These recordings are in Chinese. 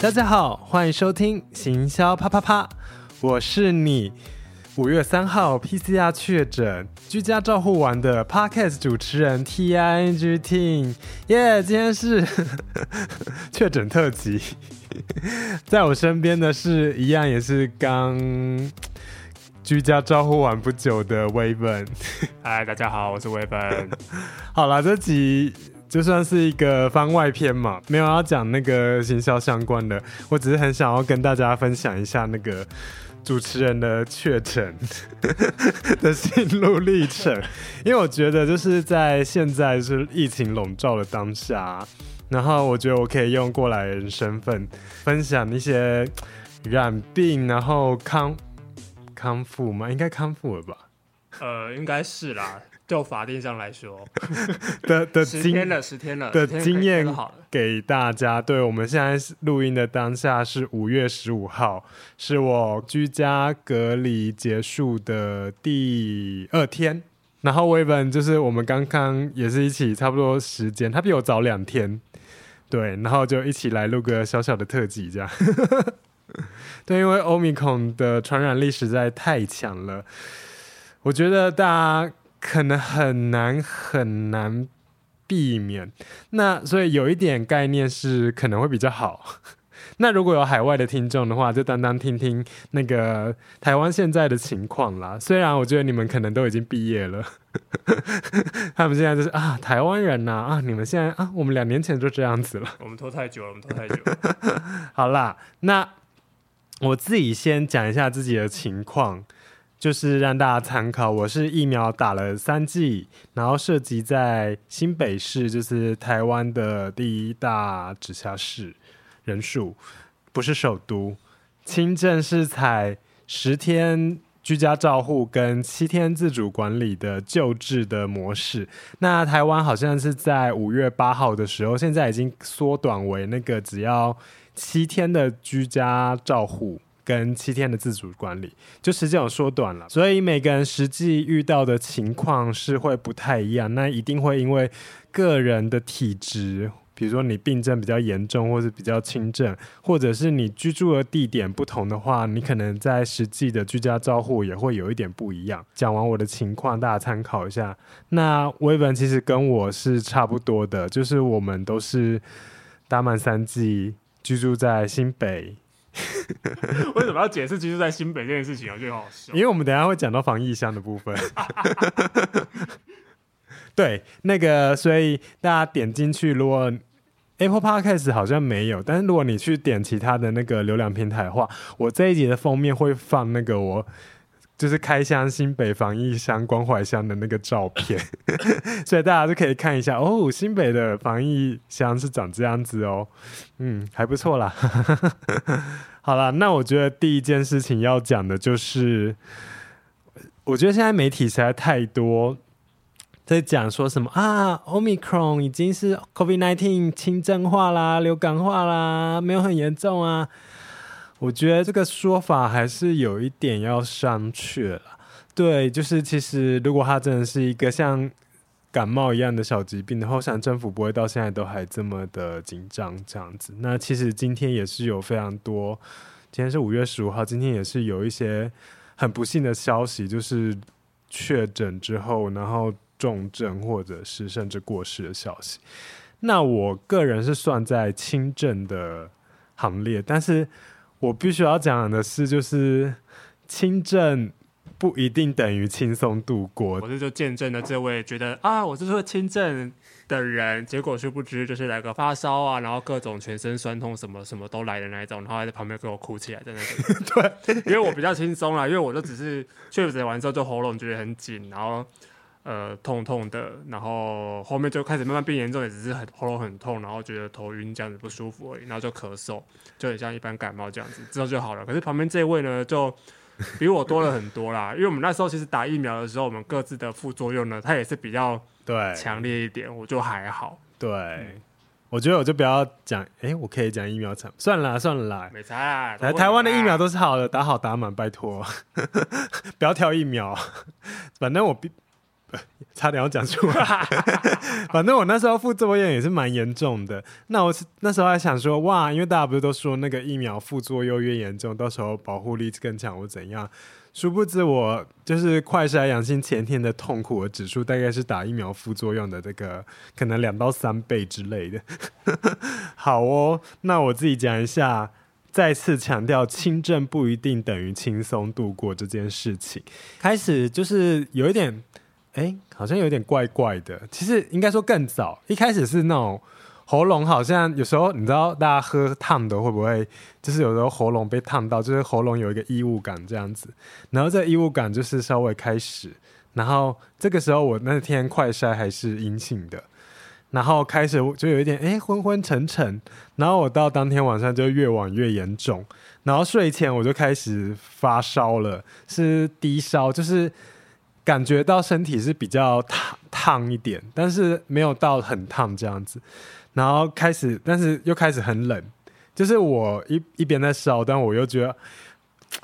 大家好，欢迎收听行销啪啪啪，我是你五月三号 PCR 确诊居家照护完的 Podcast 主持人 T I N G Ting，耶，今天是 确诊特辑，在我身边的是一样也是刚居家照护完不久的威本，嗨，大家好，我是威本，好了，这集。就算是一个番外篇嘛，没有要讲那个行销相关的，我只是很想要跟大家分享一下那个主持人的确诊 的心路历程，因为我觉得就是在现在是疫情笼罩的当下，然后我觉得我可以用过来人身份分享一些染病然后康康复吗？应该康复了吧？呃，应该是啦。就法定上来说 的的经十天了，十天了的经验给大家。对，我们现在录音的当下是五月十五号，是我居家隔离结束的第二天。然后威本就是我们刚刚也是一起差不多时间，他比我早两天。对，然后就一起来录个小小的特辑，这样。对，因为欧米孔的传染力实在太强了，我觉得大家。可能很难很难避免，那所以有一点概念是可能会比较好。那如果有海外的听众的话，就当当听听那个台湾现在的情况啦。虽然我觉得你们可能都已经毕业了，他们现在就是啊，台湾人呐啊，啊，你们现在啊，我们两年前就这样子了。我们拖太久了，我们拖太久了。好啦，那我自己先讲一下自己的情况。就是让大家参考，我是疫苗打了三剂，然后涉及在新北市，就是台湾的第一大直辖市，人数不是首都。轻症是采十天居家照护跟七天自主管理的救治的模式。那台湾好像是在五月八号的时候，现在已经缩短为那个只要七天的居家照护。跟七天的自主管理，就时间有缩短了，所以每个人实际遇到的情况是会不太一样。那一定会因为个人的体质，比如说你病症比较严重，或是比较轻症，或者是你居住的地点不同的话，你可能在实际的居家照护也会有一点不一样。讲完我的情况，大家参考一下。那威本其实跟我是差不多的，就是我们都是打满三季，居住在新北。为什么要解释居住在新北这件事情？我觉得好笑。因为我们等下会讲到防疫箱的部分。对，那个，所以大家点进去，如果 Apple Podcast 好像没有，但是如果你去点其他的那个流量平台的话，我这一集的封面会放那个我。就是开箱新北防疫箱关怀箱的那个照片，所以大家就可以看一下哦，新北的防疫箱是长这样子哦，嗯，还不错啦。好了，那我觉得第一件事情要讲的就是，我觉得现在媒体实在太多在讲说什么啊，Omicron 已经是 COVID-19 轻症化啦、流感化啦，没有很严重啊。我觉得这个说法还是有一点要商榷了。对，就是其实如果它真的是一个像感冒一样的小疾病的话，我想政府不会到现在都还这么的紧张这样子。那其实今天也是有非常多，今天是五月十五号，今天也是有一些很不幸的消息，就是确诊之后，然后重症或者是甚至过世的消息。那我个人是算在轻症的行列，但是。我必须要讲的是，就是轻症不一定等于轻松度过。我是就见证了这位觉得啊，我就是说轻症的人，结果殊不知就是来个发烧啊，然后各种全身酸痛，什么什么都来的那一种，然后还在旁边给我哭起来在那里。对，因为我比较轻松啦，因为我就只是确诊完之后就喉咙觉得很紧，然后。呃，痛痛的，然后后面就开始慢慢变严重，也只是很喉咙很痛，然后觉得头晕这样子不舒服而已，然后就咳嗽，就很像一般感冒这样子，之后就好了。可是旁边这位呢，就比我多了很多啦，因为我们那时候其实打疫苗的时候，我们各自的副作用呢，它也是比较对强烈一点，我就还好。对，嗯、我觉得我就不要讲，哎，我可以讲疫苗场，算了啦算了啦，没差啦。来台湾的疫苗都是好的，打好打满，拜托，不要挑疫苗，反正我 差点要讲出来。反正我那时候副作用也是蛮严重的。那我那时候还想说，哇，因为大家不是都说那个疫苗副作用越严重，到时候保护力更强或怎样？殊不知我就是快筛阳性前天的痛苦的指数，大概是打疫苗副作用的这个可能两到三倍之类的。好哦，那我自己讲一下。再次强调，轻症不一定等于轻松度过这件事情。开始就是有一点，哎、好像有点怪怪的。其实应该说更早，一开始是那种喉咙好像有时候，你知道大家喝烫的会不会，就是有时候喉咙被烫到，就是喉咙有一个异物感这样子。然后这异物感就是稍微开始，然后这个时候我那天快筛还是阴性的。然后开始就有一点哎昏昏沉沉，然后我到当天晚上就越往越严重，然后睡前我就开始发烧了，是低烧，就是感觉到身体是比较烫烫一点，但是没有到很烫这样子，然后开始，但是又开始很冷，就是我一一边在烧，但我又觉得。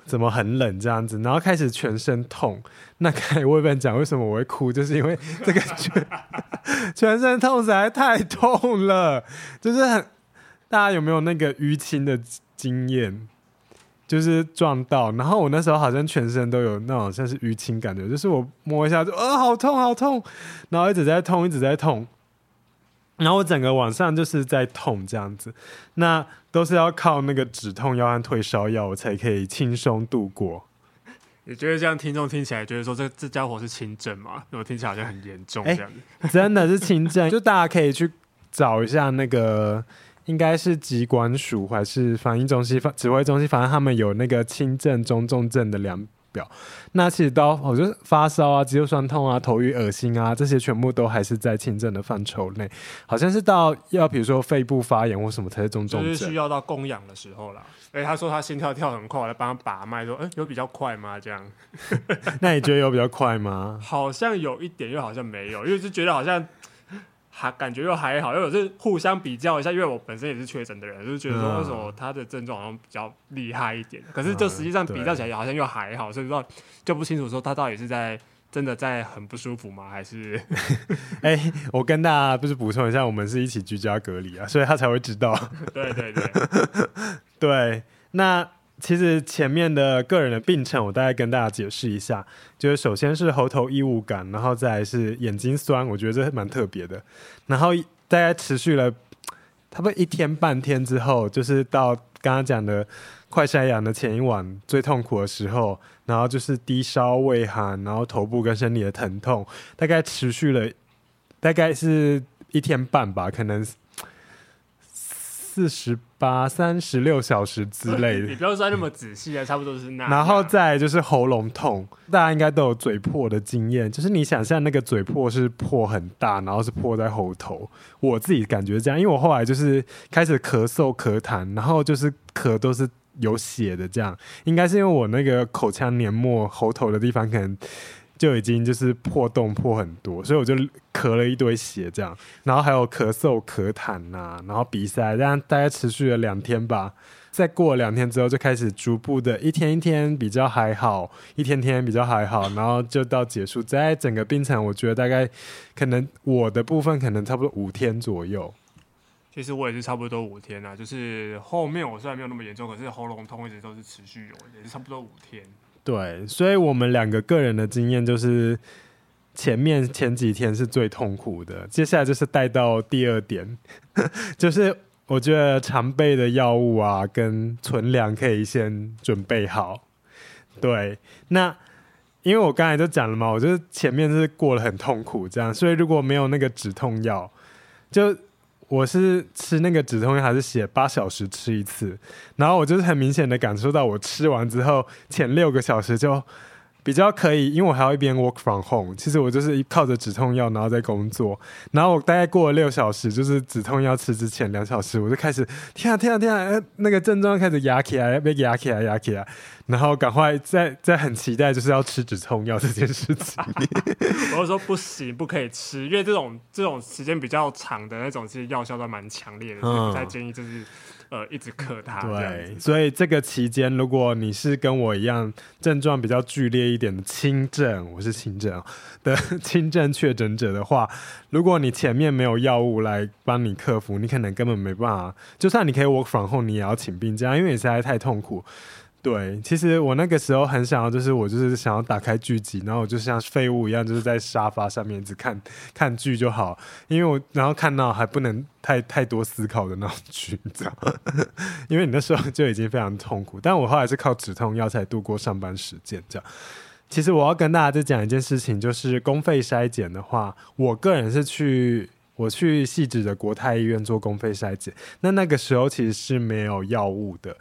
怎么很冷这样子，然后开始全身痛。那刚才我也不能讲为什么我会哭，就是因为这个全全身痛实在太痛了，就是很大家有没有那个淤青的经验？就是撞到，然后我那时候好像全身都有那种像是淤青感觉，就是我摸一下就啊好痛好痛，然后一直在痛一直在痛。然后我整个晚上就是在痛这样子，那都是要靠那个止痛药和退烧药，我才可以轻松度过。你觉得这样听众听起来觉得说这这家伙是轻症吗？我听起来好像很严重这样子。欸、真的是轻症，就大家可以去找一下那个，应该是疾管署还是防疫中心、指挥中心，反正他们有那个轻症、中重症的量表。那其实到，我觉得发烧啊、肌肉酸痛啊、头晕、恶心啊，这些全部都还是在轻症的范畴内。好像是到要比如说肺部发炎或什么才是中重症，就是需要到供氧的时候啦。哎，他说他心跳跳很快，我来帮他把脉，说，哎，有比较快吗？这样？那你觉得有比较快吗？好像有一点，又好像没有，因为就觉得好像。还感觉又还好，因为我是互相比较一下，因为我本身也是确诊的人，就是觉得说为什么他的症状好像比较厉害一点，可是就实际上比较起来好像又还好，所以说就不清楚说他到底是在真的在很不舒服吗？还是？哎、欸，我跟大家不是补充一下，我们是一起居家隔离啊，所以他才会知道。对 对对，对，那。其实前面的个人的病程，我大概跟大家解释一下。就是首先是喉头异物感，然后再是眼睛酸，我觉得这蛮特别的。然后大概持续了差不多一天半天之后，就是到刚刚讲的快筛阳的前一晚最痛苦的时候，然后就是低烧、畏寒，然后头部跟身体的疼痛，大概持续了大概是一天半吧，可能。四十八、三十六小时之类的，你不要说那么仔细啊，差不多是那。然后再就是喉咙痛，大家应该都有嘴破的经验，就是你想象那个嘴破是破很大，然后是破在喉头。我自己感觉这样，因为我后来就是开始咳嗽、咳痰，然后就是咳都是有血的，这样应该是因为我那个口腔黏膜、喉头的地方可能。就已经就是破洞破很多，所以我就咳了一堆血这样，然后还有咳嗽、咳痰呐、然后鼻塞，这样大概持续了两天吧。再过两天之后，就开始逐步的一天一天比较还好，一天天比较还好，然后就到结束。在整个病程，我觉得大概可能我的部分可能差不多五天左右。其实我也是差不多五天啊，就是后面我虽然没有那么严重，可是喉咙痛一直都是持续有，也是差不多五天。对，所以我们两个个人的经验就是，前面前几天是最痛苦的，接下来就是带到第二点，就是我觉得常备的药物啊跟存粮可以先准备好。对，那因为我刚才就讲了嘛，我就是前面是过得很痛苦这样，所以如果没有那个止痛药，就。我是吃那个止痛药，还是写八小时吃一次？然后我就是很明显的感受到，我吃完之后前六个小时就比较可以，因为我还要一边 work from home。其实我就是靠着止痛药，然后在工作。然后我大概过了六小时，就是止痛药吃之前两小时，我就开始天啊天啊天啊，那个症状开始压起来，被压起来压起来。然后赶快再再很期待，就是要吃止痛药这件事情。我就说不行，不可以吃，因为这种这种时间比较长的那种，其实药效都蛮强烈的，所以不太建议就是呃一直克它。对，所以这个期间，如果你是跟我一样症状比较剧烈一点的轻症，我是轻症的 轻症确诊者的话，如果你前面没有药物来帮你克服，你可能根本没办法。就算你可以 work from home，你也要请病假，因为你实在太痛苦。对，其实我那个时候很想要，就是我就是想要打开剧集，然后我就像废物一样，就是在沙发上面只看看剧就好，因为我然后看到还不能太太多思考的那种剧，你知道吗？因为你那时候就已经非常痛苦，但我后来是靠止痛药才度过上班时间。这样，其实我要跟大家再讲一件事情，就是公费筛检的话，我个人是去我去细致的国泰医院做公费筛检，那那个时候其实是没有药物的。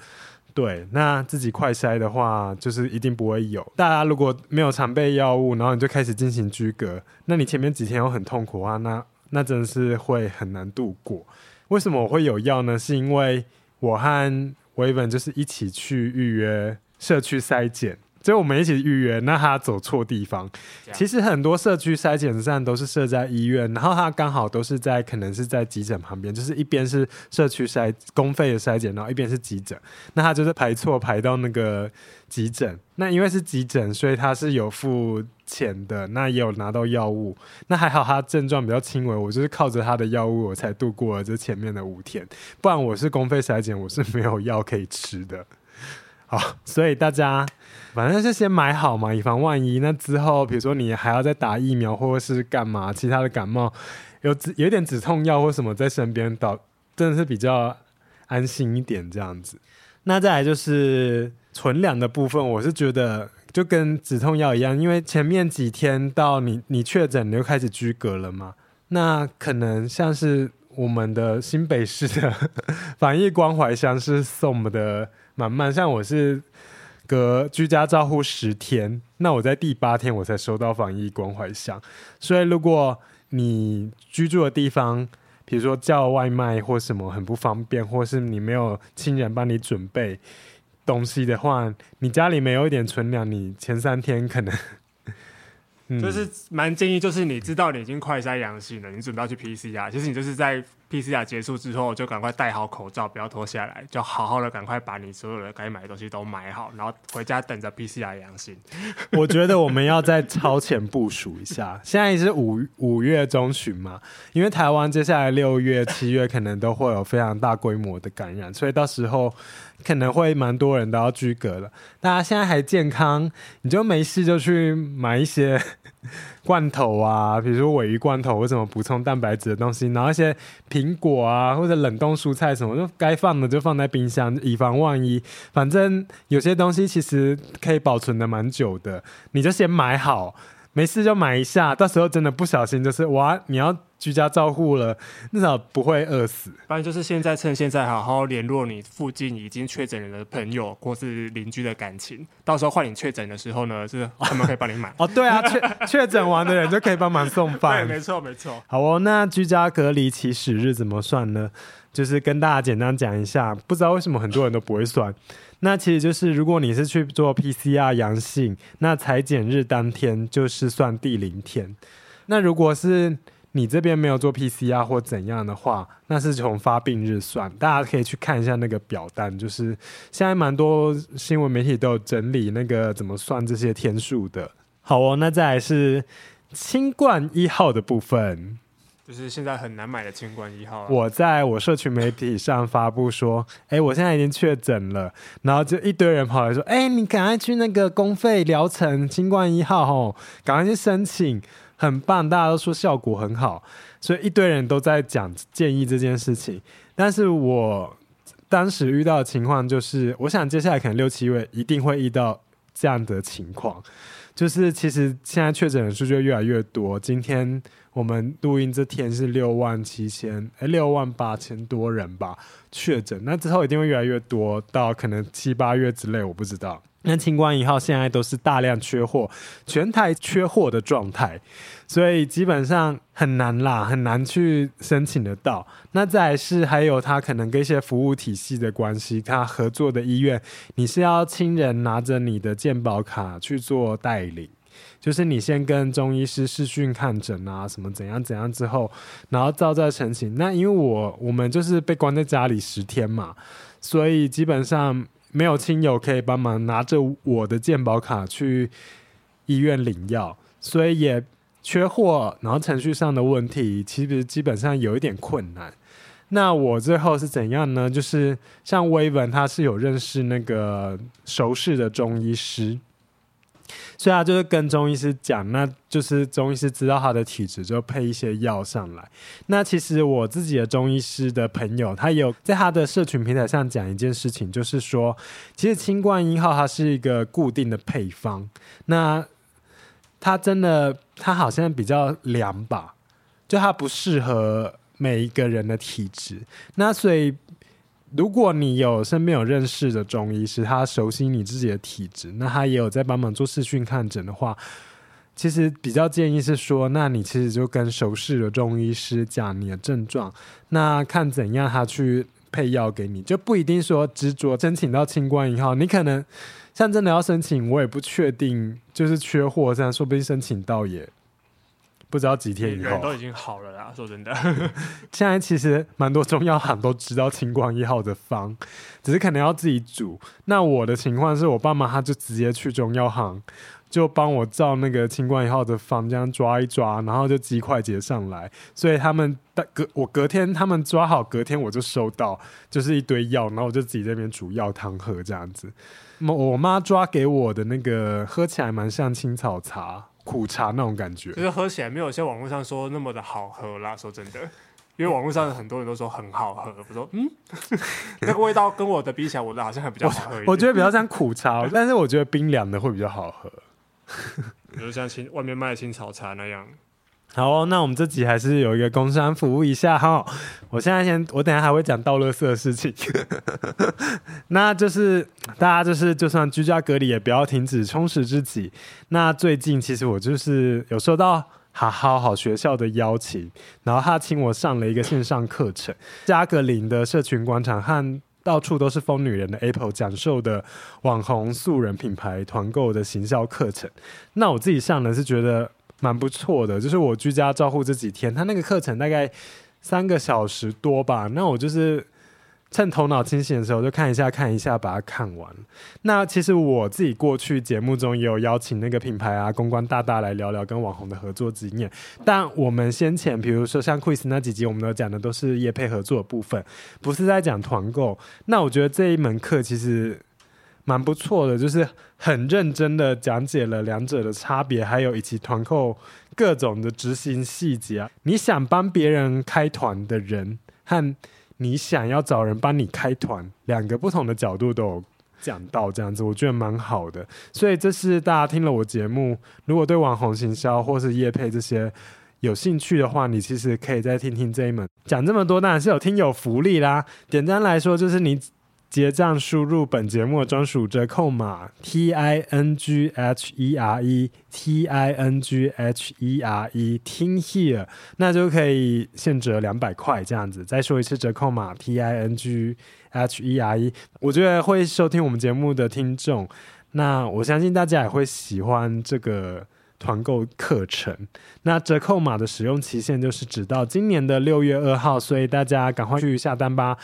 对，那自己快筛的话，就是一定不会有。大家如果没有常备药物，然后你就开始进行居隔，那你前面几天又很痛苦的话，那那真的是会很难度过。为什么我会有药呢？是因为我和维本就是一起去预约社区筛检。所以我们一起预约，那他走错地方。其实很多社区筛检站都是设在医院，然后他刚好都是在可能是在急诊旁边，就是一边是社区筛公费的筛检，然后一边是急诊。那他就是排错排到那个急诊。那因为是急诊，所以他是有付钱的，那也有拿到药物。那还好他症状比较轻微，我就是靠着他的药物我才度过了这前面的五天。不然我是公费筛检，我是没有药可以吃的。所以大家。反正就先买好嘛，以防万一。那之后，比如说你还要再打疫苗，或者是干嘛，其他的感冒，有止有点止痛药或什么在身边，倒真的是比较安心一点这样子。那再来就是存粮的部分，我是觉得就跟止痛药一样，因为前面几天到你你确诊，你就开始居隔了嘛。那可能像是我们的新北市的 防疫关怀箱是送我们的蛮慢，像我是。隔居家照护十天，那我在第八天我才收到防疫关怀箱。所以如果你居住的地方，比如说叫外卖或什么很不方便，或是你没有亲人帮你准备东西的话，你家里没有一点存粮，你前三天可能。嗯、就是蛮建议，就是你知道你已经快筛阳性了，你准备要去 PCR，其实你就是在 PCR 结束之后就赶快戴好口罩，不要脱下来，就好好的赶快把你所有的该买的东西都买好，然后回家等着 PCR 阳性。我觉得我们要再超前部署一下，现在是五五月中旬嘛，因为台湾接下来六月、七月可能都会有非常大规模的感染，所以到时候。可能会蛮多人都要居隔了。大家现在还健康，你就没事就去买一些 罐头啊，比如说鮪鱼罐头或什么补充蛋白质的东西，然后一些苹果啊或者冷冻蔬菜什么，就该放的就放在冰箱，以防万一。反正有些东西其实可以保存的蛮久的，你就先买好。没事就买一下，到时候真的不小心就是哇，你要居家照护了，至少不会饿死。反正就是现在趁现在好好联络你附近已经确诊人的朋友或是邻居的感情，到时候换你确诊的时候呢，是他们可以帮你买。哦，对啊，确确诊完的人就可以帮忙送饭。对，没错没错。好哦，那居家隔离起始日怎么算呢？就是跟大家简单讲一下，不知道为什么很多人都不会算。那其实就是，如果你是去做 PCR 阳性，那裁剪日当天就是算第零天。那如果是你这边没有做 PCR 或怎样的话，那是从发病日算。大家可以去看一下那个表单，就是现在蛮多新闻媒体都有整理那个怎么算这些天数的。好哦，那再来是清冠一号的部分。就是现在很难买的清冠一号啊。我在我社群媒体上发布说，哎，我现在已经确诊了，然后就一堆人跑来说，哎，你赶快去那个公费疗程清冠一号吼，赶快去申请，很棒，大家都说效果很好，所以一堆人都在讲建议这件事情。但是我当时遇到的情况就是，我想接下来可能六七位一定会遇到这样的情况，就是其实现在确诊人数就越来越多，今天。我们录音这天是六万七千，哎，六万八千多人吧确诊，那之后一定会越来越多，到可能七八月之类，我不知道。那清关一号现在都是大量缺货，全台缺货的状态，所以基本上很难啦，很难去申请得到。那再是还有他可能跟一些服务体系的关系，他合作的医院，你是要亲人拿着你的健保卡去做代理。就是你先跟中医师视讯看诊啊，什么怎样怎样之后，然后照再申请。那因为我我们就是被关在家里十天嘛，所以基本上没有亲友可以帮忙拿着我的健保卡去医院领药，所以也缺货，然后程序上的问题其实基本上有一点困难。那我最后是怎样呢？就是像威文，他是有认识那个熟识的中医师，所以他就是跟中医师讲，那就是中医师知道他的体质，就配一些药上来。那其实我自己的中医师的朋友，他有在他的社群平台上讲一件事情，就是说，其实清冠一号它是一个固定的配方，那它真的它好像比较凉吧，就它不适合。每一个人的体质，那所以如果你有身边有认识的中医师，他熟悉你自己的体质，那他也有在帮忙做视讯看诊的话，其实比较建议是说，那你其实就跟熟识的中医师讲你的症状，那看怎样他去配药给你，就不一定说执着申请到清冠一号，你可能像真的要申请，我也不确定，就是缺货这样，说不定申请到也。不知道几天以后，都已经好了啦。说真的，现在其实蛮多中药行都知道清光一号的方，只是可能要自己煮。那我的情况是我爸妈他就直接去中药行，就帮我照那个清光一号的方这样抓一抓，然后就寄快捷上来。所以他们隔我隔天他们抓好，隔天我就收到，就是一堆药，然后我就自己在那边煮药汤喝这样子。我妈抓给我的那个喝起来蛮像青草茶。苦茶那种感觉，就是喝起来没有像网络上说那么的好喝啦。说真的，因为网络上很多人都说很好喝，我说嗯，那个味道跟我的比起来，我的好像还比较好喝一点。我，我觉得比较像苦茶，但是我觉得冰凉的会比较好喝，比如像青外面卖的青草茶那样。好哦，那我们这集还是有一个工商服务一下哈。我现在先，我等下还会讲倒垃圾的事情。那就是大家就是就算居家隔离，也不要停止充实自己。那最近其实我就是有收到好好好学校的邀请，然后他请我上了一个线上课程，加格林的社群广场和到处都是疯女人的 Apple 讲授的网红素人品牌团购的行销课程。那我自己上的是觉得。蛮不错的，就是我居家照护这几天，他那个课程大概三个小时多吧。那我就是趁头脑清醒的时候，就看一下看一下，把它看完。那其实我自己过去节目中也有邀请那个品牌啊、公关大大来聊聊跟网红的合作经验。但我们先前比如说像 Quiz 那几集，我们都讲的都是业配合作的部分，不是在讲团购。那我觉得这一门课其实。蛮不错的，就是很认真的讲解了两者的差别，还有以及团购各种的执行细节啊。你想帮别人开团的人，和你想要找人帮你开团，两个不同的角度都有讲到，这样子我觉得蛮好的。所以这是大家听了我节目，如果对网红行销或是业配这些有兴趣的话，你其实可以再听听这一门。讲这么多当然是有听有福利啦。简单来说就是你。结账输入本节目专属折扣码 T I N G H E R E T I N G H E R E 听 here，那就可以现折两百块这样子。再说一次折扣码 T I N G H E R E，我觉得会收听我们节目的听众，那我相信大家也会喜欢这个团购课程。那折扣码的使用期限就是直到今年的六月二号，所以大家赶快去下单吧。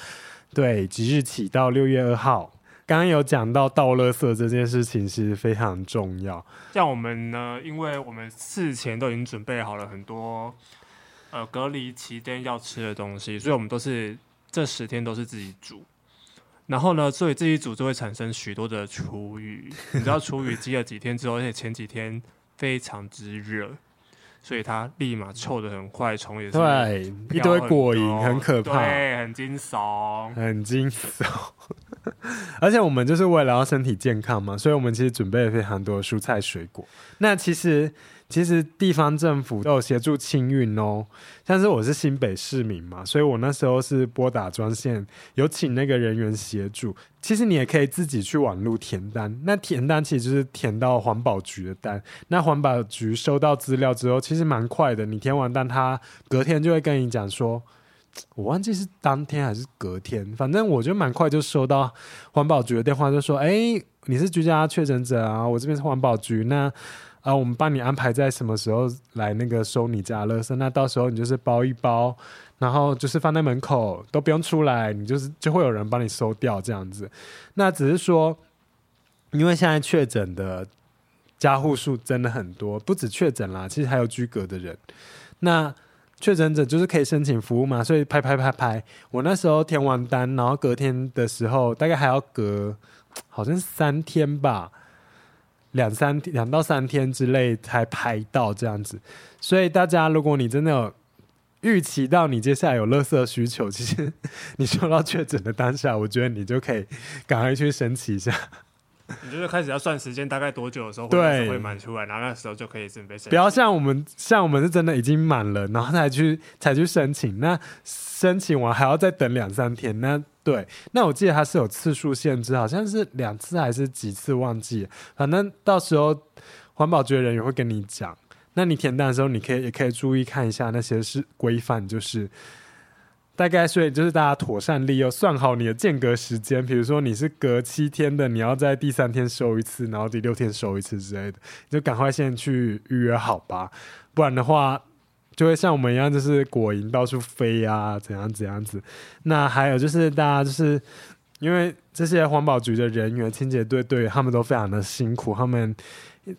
对，即日起到六月二号，刚刚有讲到倒垃圾这件事情是非常重要。像我们呢，因为我们事前都已经准备好了很多，呃，隔离期间要吃的东西，所以我们都是这十天都是自己煮。然后呢，所以自己煮就会产生许多的厨余。你知道厨余积了几天之后，而且前几天非常之热。所以它立马臭的很快，虫也是对一堆果蝇，很可怕，对，很惊悚，很惊悚。而且我们就是为了要身体健康嘛，所以我们其实准备了非常多的蔬菜水果。那其实。其实地方政府都有协助清运哦，像是我是新北市民嘛，所以我那时候是拨打专线，有请那个人员协助。其实你也可以自己去网路填单，那填单其实就是填到环保局的单，那环保局收到资料之后，其实蛮快的，你填完单，他隔天就会跟你讲说，我忘记是当天还是隔天，反正我就蛮快就收到环保局的电话，就说，哎，你是居家确诊者啊，我这边是环保局，那。啊，我们帮你安排在什么时候来那个收你家垃圾，那到时候你就是包一包，然后就是放在门口，都不用出来，你就是就会有人帮你收掉这样子。那只是说，因为现在确诊的加户数真的很多，不止确诊啦，其实还有居隔的人。那确诊者就是可以申请服务嘛，所以拍拍拍拍，我那时候填完单，然后隔天的时候，大概还要隔好像三天吧。两三天，两到三天之内才拍到这样子，所以大家，如果你真的有预期到你接下来有垃圾需求，其实你收到确诊的当下，我觉得你就可以赶快去申请一下。你就是开始要算时间，大概多久的时候对会满出来，然后那时候就可以准备申请。不要像我们，像我们是真的已经满了，然后才去才去申请。那申请完还要再等两三天。那对，那我记得它是有次数限制，好像是两次还是几次忘记。反正到时候环保局的人员会跟你讲。那你填单的时候，你可以也可以注意看一下那些是规范，就是。大概所以就是大家妥善利用，算好你的间隔时间。比如说你是隔七天的，你要在第三天收一次，然后第六天收一次之类的，你就赶快先去预约好吧。不然的话，就会像我们一样，就是果蝇到处飞啊，怎样怎样子。那还有就是大家就是因为这些环保局的人员、清洁队队员，他们都非常的辛苦，他们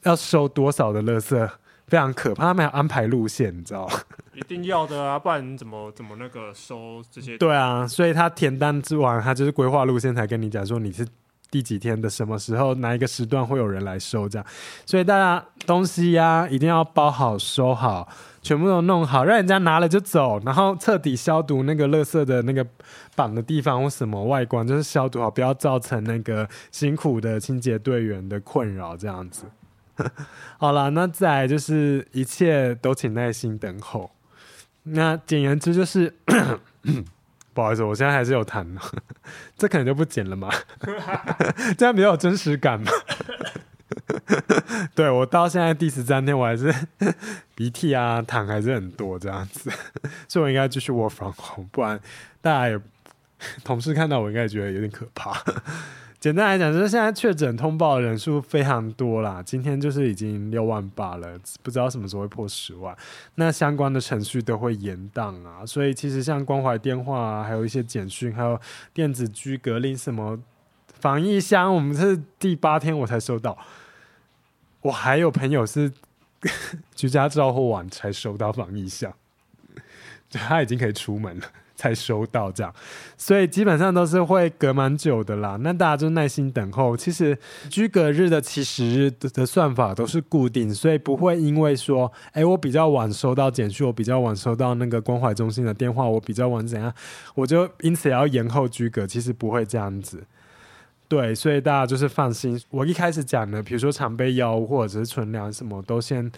要收多少的垃圾。非常可怕，他们要安排路线，你知道吗？一定要的啊，不然你怎么怎么那个收这些？对啊，所以他填单之完，他就是规划路线，才跟你讲说你是第几天的什么时候，哪一个时段会有人来收这样。所以大家东西呀、啊，一定要包好、收好，全部都弄好，让人家拿了就走，然后彻底消毒那个垃圾的那个绑的地方或什么外观，就是消毒好，不要造成那个辛苦的清洁队员的困扰这样子。好了，那再来就是一切都请耐心等候。那简言之就是，不好意思，我现在还是有痰，这可能就不剪了嘛，这样比较有真实感嘛。对，我到现在第十三天，我还是鼻涕啊痰还是很多这样子，所以我应该继续 work from home，不然大家也同事看到我应该觉得有点可怕。简单来讲，就是现在确诊通报人数非常多啦，今天就是已经六万八了，不知道什么时候会破十万。那相关的程序都会延宕啊，所以其实像关怀电话啊，还有一些简讯，还有电子居隔离什么防疫箱，我们是第八天我才收到。我还有朋友是 居家照护完才收到防疫箱，他已经可以出门了。才收到这样，所以基本上都是会隔蛮久的啦。那大家就耐心等候。其实居隔日的起始日的算法都是固定，所以不会因为说，哎、我比较晚收到简讯，我比较晚收到那个关怀中心的电话，我比较晚怎样，我就因此要延后居隔。其实不会这样子。对，所以大家就是放心。我一开始讲的，比如说常备药或者是存粮什么，都先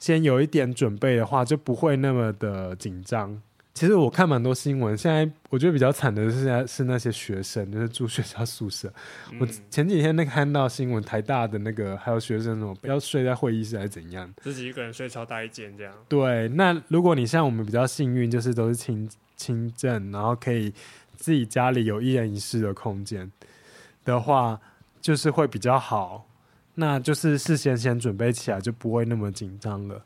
先有一点准备的话，就不会那么的紧张。其实我看蛮多新闻，现在我觉得比较惨的是，在是那些学生，就是住学校宿舍。嗯、我前几天那看到新闻，台大的那个还有学生什么要睡在会议室还是怎样，自己一个人睡超大一间这样。对，那如果你像我们比较幸运，就是都是轻轻症，然后可以自己家里有一人一室的空间的话，就是会比较好。那就是事先先准备起来，就不会那么紧张了。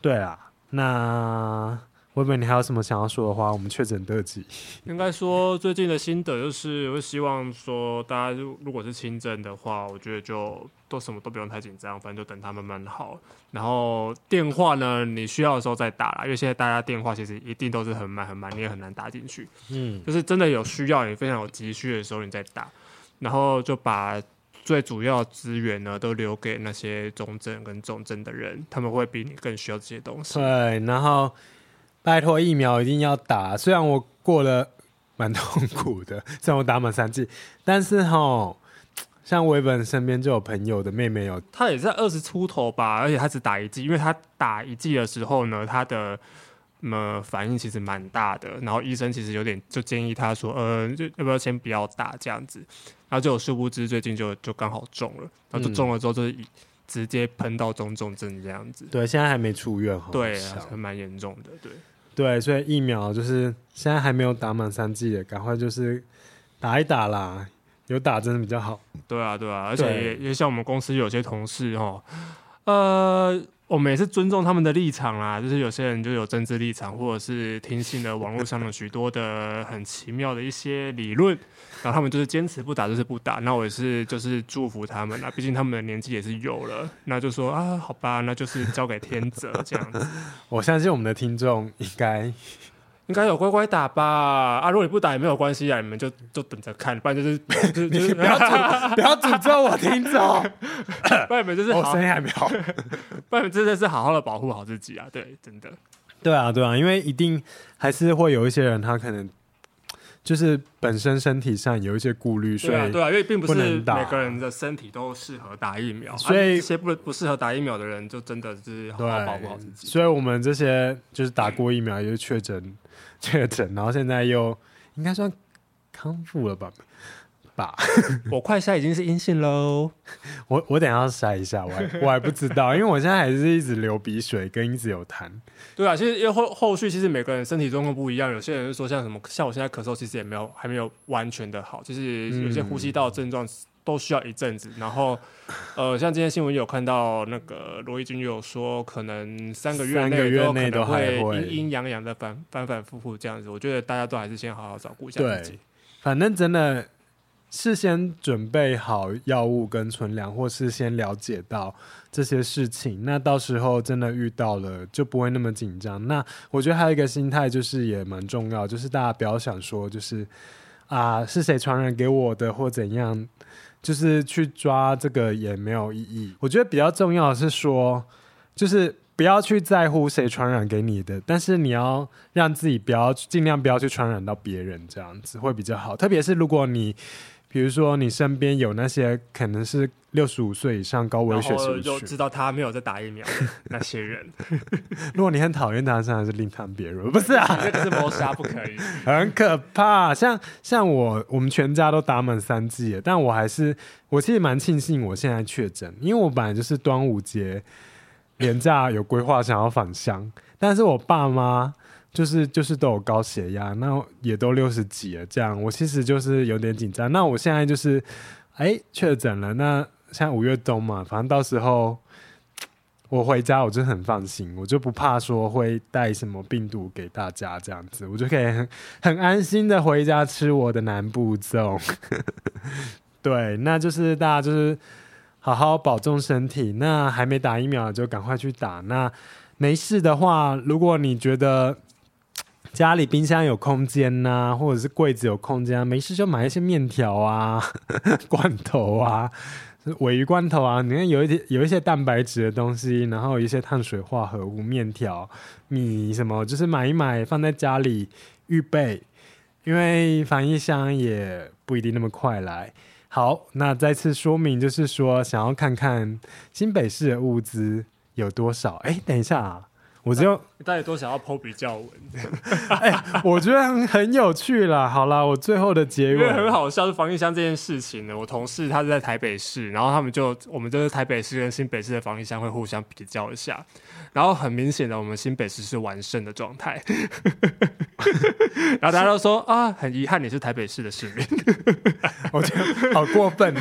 对啊，那。薇薇，你还有什么想要说的话？我们确诊得几？应该说最近的心得就是，我希望说大家如如果是轻症的话，我觉得就都什么都不用太紧张，反正就等它慢慢好。然后电话呢，你需要的时候再打啦，因为现在大家电话其实一定都是很慢很慢，你也很难打进去。嗯，就是真的有需要，你非常有急需的时候你再打，然后就把最主要资源呢都留给那些重症跟重症的人，他们会比你更需要这些东西。对，然后。拜托，疫苗一定要打。虽然我过了蛮痛苦的，虽然我打满三剂，但是哈，像维本身边就有朋友的妹妹有，她也是二十出头吧，而且她只打一剂，因为她打一剂的时候呢，她的呃反应其实蛮大的，然后医生其实有点就建议她说，呃，就要不要先不要打这样子，然后就有殊不知最近就就刚好中了，然后就中了之后就是直接喷到中重症这样子。对，现在还没出院，对，还蛮严重的，对。对，所以疫苗就是现在还没有打满三剂的，赶快就是打一打啦，有打真的比较好。对啊，对啊，而且也，也像我们公司有些同事哦，呃。我们也是尊重他们的立场啦，就是有些人就有政治立场，或者是听信了网络上的许多的很奇妙的一些理论，然后他们就是坚持不打就是不打，那我也是就是祝福他们啦，毕竟他们的年纪也是有了，那就说啊，好吧，那就是交给天择这样。我相信我们的听众应该。应该有乖乖打吧啊！如果你不打也没有关系啊，你们就就等着看，不然就是就 就是不要 不要诅咒我听众，不然你们就是我声音还没好，不然你们真的是好好的保护好自己啊！对，真的，对啊，对啊，因为一定还是会有一些人，他可能就是本身身体上有一些顾虑，所以对啊，因为并不是每个人的身体都适合打疫苗，所以一些不不适合打疫苗的人，就真的是好好保护好自己。所以我们这些就是打过疫苗又确诊。确诊，然后现在又应该算康复了吧？吧，我快筛已经是阴性喽。我我等下要筛一下，我还我还不知道，因为我现在还是一直流鼻水，跟一直有痰。对啊，其实因为后后续其实每个人身体状况不一样，有些人就说像什么，像我现在咳嗽，其实也没有还没有完全的好，就是有些呼吸道症状。嗯都需要一阵子，然后，呃，像今天新闻有看到那个罗毅军有说，可能三个月内都会阴阴阳阳的反反反复复这样子。我觉得大家都还是先好好照顾一下自己。反正真的事先准备好药物跟存粮，或是先了解到这些事情，那到时候真的遇到了就不会那么紧张。那我觉得还有一个心态就是也蛮重要，就是大家不要想说就是啊是谁传染给我的或怎样。就是去抓这个也没有意义。我觉得比较重要的是说，就是不要去在乎谁传染给你的，但是你要让自己不要尽量不要去传染到别人，这样子会比较好。特别是如果你，比如说你身边有那些可能是六十五岁以上高危血型，就知道他没有在打疫苗 那些人。如果你很讨厌他，还是另当别论。不是啊，这个是谋杀，不可以。很可怕。像像我，我们全家都打满三剂了，但我还是，我其实蛮庆幸我现在确诊，因为我本来就是端午节连假有规划想要返乡，但是我爸妈就是就是都有高血压，那也都六十几了，这样我其实就是有点紧张。那我现在就是哎确诊了，那。像五月中嘛，反正到时候我回家，我就很放心，我就不怕说会带什么病毒给大家这样子，我就可以很 很安心的回家吃我的南部粽。对，那就是大家就是好好保重身体。那还没打疫苗就赶快去打。那没事的话，如果你觉得家里冰箱有空间呐、或者是柜子有空间啊，没事就买一些面条啊、罐头啊。尾鱼罐头啊，你看有一点有一些蛋白质的东西，然后有一些碳水化合物、面条、米什么，就是买一买放在家里预备，因为防疫箱也不一定那么快来。好，那再次说明，就是说想要看看新北市的物资有多少。哎，等一下啊。我只有，到底多想要 po 比较文？哎、欸，我觉得很很有趣啦。好啦，我最后的结尾很好笑，是防疫箱这件事情呢。我同事他是在台北市，然后他们就我们就是台北市跟新北市的防疫箱会互相比较一下，然后很明显的，我们新北市是完胜的状态。然后大家都说啊，很遗憾你是台北市的市民，我觉得好过分。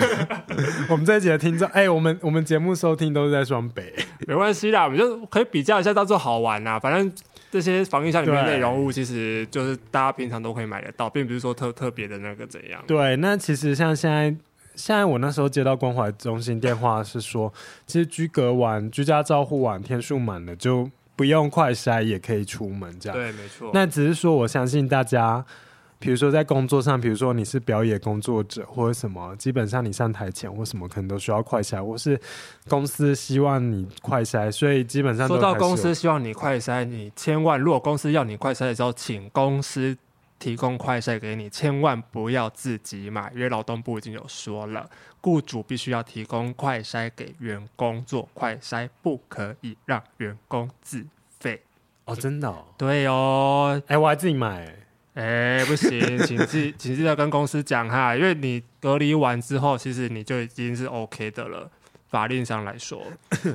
我们这一集的听众，哎、欸，我们我们节目收听都是在双北，没关系啦，我们就可以比较一下，当做好玩呐。反正这些防疫箱里面内容物，其实就是大家平常都可以买得到，并不是说特特别的那个怎样。对，那其实像现在，现在我那时候接到关怀中心电话是说，其实居隔完、居家照护完，天数满了就。不用快筛也可以出门，这样对，没错。那只是说，我相信大家，比如说在工作上，比如说你是表演工作者或者什么，基本上你上台前或什么，可能都需要快筛。或是公司希望你快筛，所以基本上说到公司希望你快筛，你千万如果公司要你快筛的时候，请公司提供快筛给你，千万不要自己买，因为劳动部已经有说了。雇主必须要提供快筛给员工做快筛，不可以让员工自费哦，真的、哦？对哦，哎、欸，我还自己买，哎，不行，请记，请记得跟公司讲哈，因为你隔离完之后，其实你就已经是 OK 的了，法令上来说。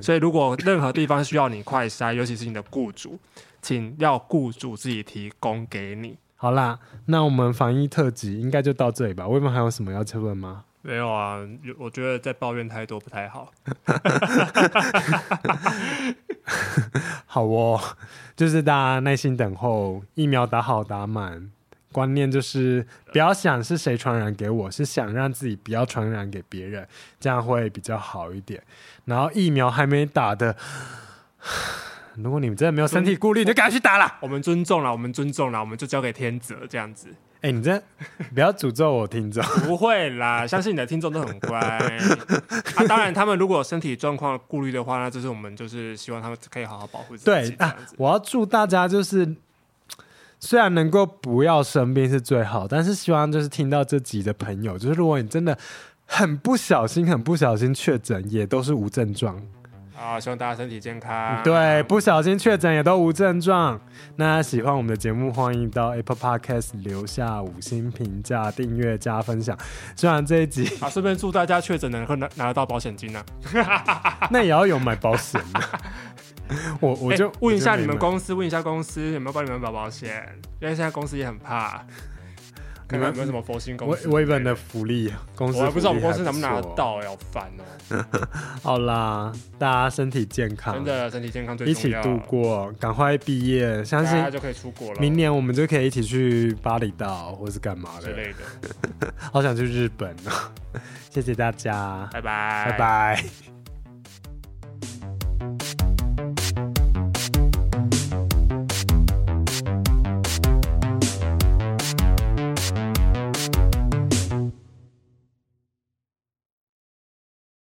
所以如果任何地方需要你快筛，尤其是你的雇主，请要雇主自己提供给你。好啦，那我们防疫特辑应该就到这里吧？我们还有什么要问吗？没有啊，我觉得在抱怨太多不太好。好哦，就是大家耐心等候疫苗打好打满，观念就是不要想是谁传染给我，是想让自己不要传染给别人，这样会比较好一点。然后疫苗还没打的，如果你们真的没有身体顾虑，就赶快去打啦。我们尊重了，我们尊重了，我们就交给天泽这样子。哎、欸，你这不要诅咒我听众，不会啦，相信你的听众都很乖啊。当然，他们如果有身体状况顾虑的话，那就是我们就是希望他们可以好好保护自己。对啊，我要祝大家就是，虽然能够不要生病是最好，但是希望就是听到这集的朋友，就是如果你真的很不小心、很不小心确诊，也都是无症状。啊，希望大家身体健康。对，不小心确诊也都无症状。那喜欢我们的节目，欢迎到 Apple Podcast 留下五星评价、订阅加分享。虽然这一集 啊，顺便祝大家确诊能够拿拿得到保险金呢、啊。那也要有买保险 我我就、欸、问一下你们公司，问一下公司有没有帮你们保保险？因为现在公司也很怕。你们有没有什么佛心公司？微本的福利公司，我还不知道我们公司能不能拿得到，要烦哦。好啦，大家身体健康，真的身体健康最重要。一起度过，赶快毕业，相信就可以出国了。明年我们就可以一起去巴厘岛，或是干嘛的之类的。好想去日本哦！谢谢大家，拜拜，拜拜。